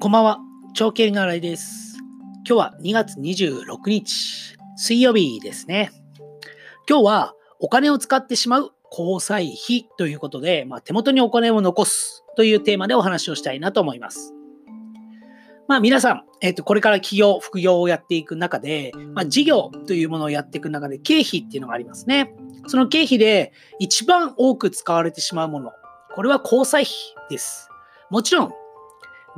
こんばんは、長経の新井です。今日は2月26日、水曜日ですね。今日はお金を使ってしまう交際費ということで、まあ、手元にお金を残すというテーマでお話をしたいなと思います。まあ皆さん、えっと、これから起業、副業をやっていく中で、まあ、事業というものをやっていく中で経費っていうのがありますね。その経費で一番多く使われてしまうもの、これは交際費です。もちろん、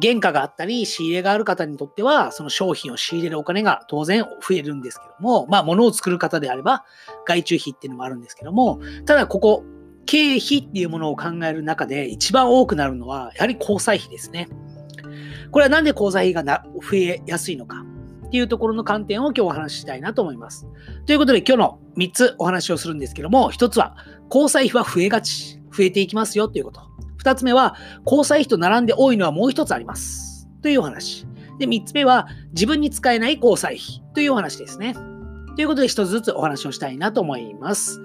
原価があったり、仕入れがある方にとっては、その商品を仕入れるお金が当然増えるんですけども、まあ、物を作る方であれば、外注費っていうのもあるんですけども、ただここ、経費っていうものを考える中で一番多くなるのは、やはり交際費ですね。これはなんで交際費がな増えやすいのかっていうところの観点を今日お話ししたいなと思います。ということで今日の3つお話をするんですけども、1つは交際費は増えがち、増えていきますよということ。2つ目は交際費と並んで多いのはもう1つあります。というお話。で、3つ目は自分に使えない交際費というお話ですね。ということで1つずつお話をしたいなと思います。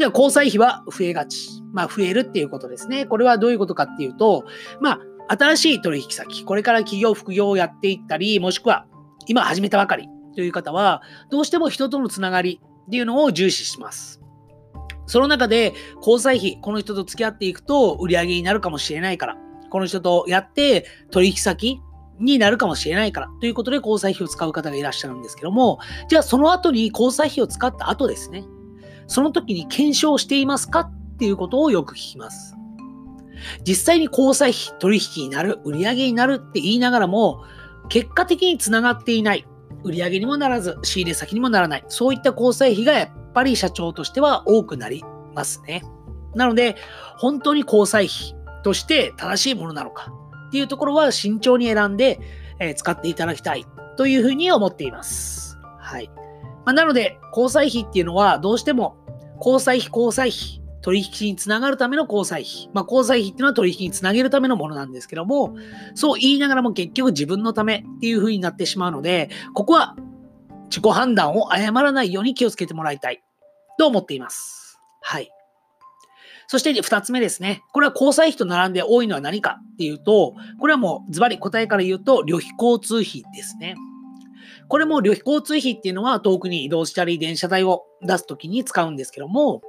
では、交際費は増えがち。まあ、増えるっていうことですね。これはどういうことかっていうと、まあ、新しい取引先、これから企業、副業をやっていったり、もしくは今始めたばかりという方は、どうしても人とのつながりっていうのを重視します。その中で、交際費、この人と付き合っていくと売り上げになるかもしれないから、この人とやって取引先になるかもしれないからということで交際費を使う方がいらっしゃるんですけども、じゃあその後に交際費を使った後ですね、その時に検証していますかっていうことをよく聞きます。実際に交際費、取引になる、売り上げになるって言いながらも、結果的につながっていない、売り上げにもならず、仕入れ先にもならない、そういった交際費がやっぱり社長としては多くなりますね。なので、本当に交際費として正しいものなのかっていうところは慎重に選んで、え使っていただきたいというふうに思っています。はい。まあ、なので、交際費っていうのはどうしても交際費、交際費、取引につながるための交際費。まあ、交際費っていうのは取引につなげるためのものなんですけども、そう言いながらも結局自分のためっていう風になってしまうので、ここは自己判断を誤らないように気をつけてもらいたいと思っています。はい。そして二つ目ですね。これは交際費と並んで多いのは何かっていうと、これはもうズバリ答えから言うと旅費交通費ですね。これも旅費交通費っていうのは遠くに移動したり電車代を出すときに使うんですけども、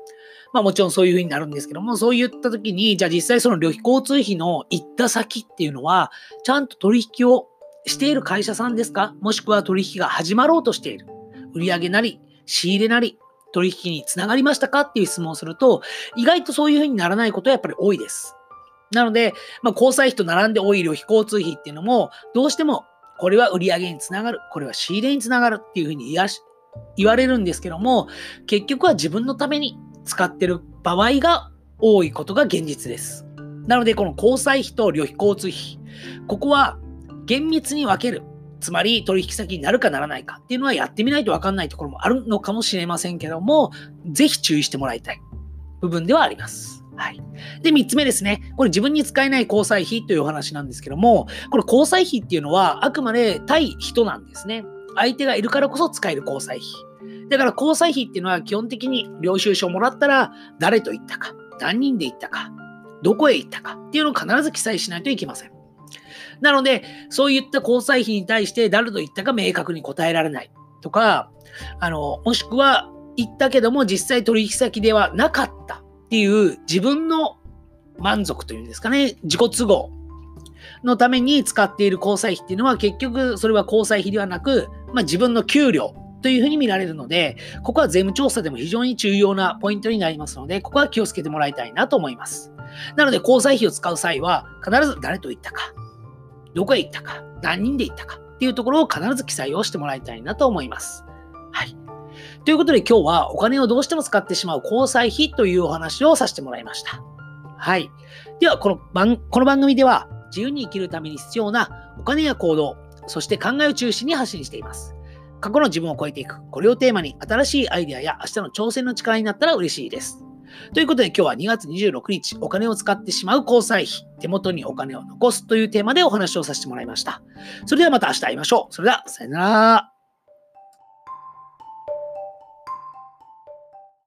まあもちろんそういう風になるんですけども、そういったときに、じゃあ実際その旅費交通費の行った先っていうのは、ちゃんと取引をしている会社さんですか？もしくは取引が始まろうとしている。売上なり、仕入れなり、取引につながりましたか？っていう質問をすると、意外とそういう風にならないことはやっぱり多いです。なので、まあ、交際費と並んで多い旅費交通費っていうのも、どうしてもこれは売上につながる、これは仕入れにつながるっていうふうに言わし言われるんですけども、結局は自分のために使ってる場合が多いことが現実です。なので、この交際費と旅費交通費、ここは厳密に分ける。つまり取引先になるかならないかっていうのはやってみないと分かんないところもあるのかもしれませんけども、ぜひ注意してもらいたい部分ではあります。はい。で、3つ目ですね。これ自分に使えない交際費というお話なんですけども、これ交際費っていうのはあくまで対人なんですね。相手がいるからこそ使える交際費。だから交際費っていうのは基本的に領収書をもらったら誰と行ったか、何人で行ったか、どこへ行ったかっていうのを必ず記載しないといけません。なので、そういった交際費に対して誰と行ったか明確に答えられない。とか、あの、もしくは行ったけども実際取引先ではなかった。っていう自分の満足というんですかね、自己都合。のために使っている交際費っていうのは結局それは交際費ではなく、まあ、自分の給料。というふうに見られるので、ここは税務調査でも非常に重要なポイントになりますので、ここは気をつけてもらいたいなと思います。なので、交際費を使う際は、必ず誰と行ったか、どこへ行ったか、何人で行ったかっていうところを必ず記載をしてもらいたいなと思います。はい。ということで今日はお金をどうしても使ってしまう交際費というお話をさせてもらいました。はい。では、この番この番組では自由に生きるために必要なお金や行動、そして考えを中心に発信しています。過去の自分を超えていく。これをテーマに新しいアイデアや明日の挑戦の力になったら嬉しいです。ということで今日は2月26日、お金を使ってしまう交際費、手元にお金を残すというテーマでお話をさせてもらいました。それではまた明日会いましょう。それでは、さよなら。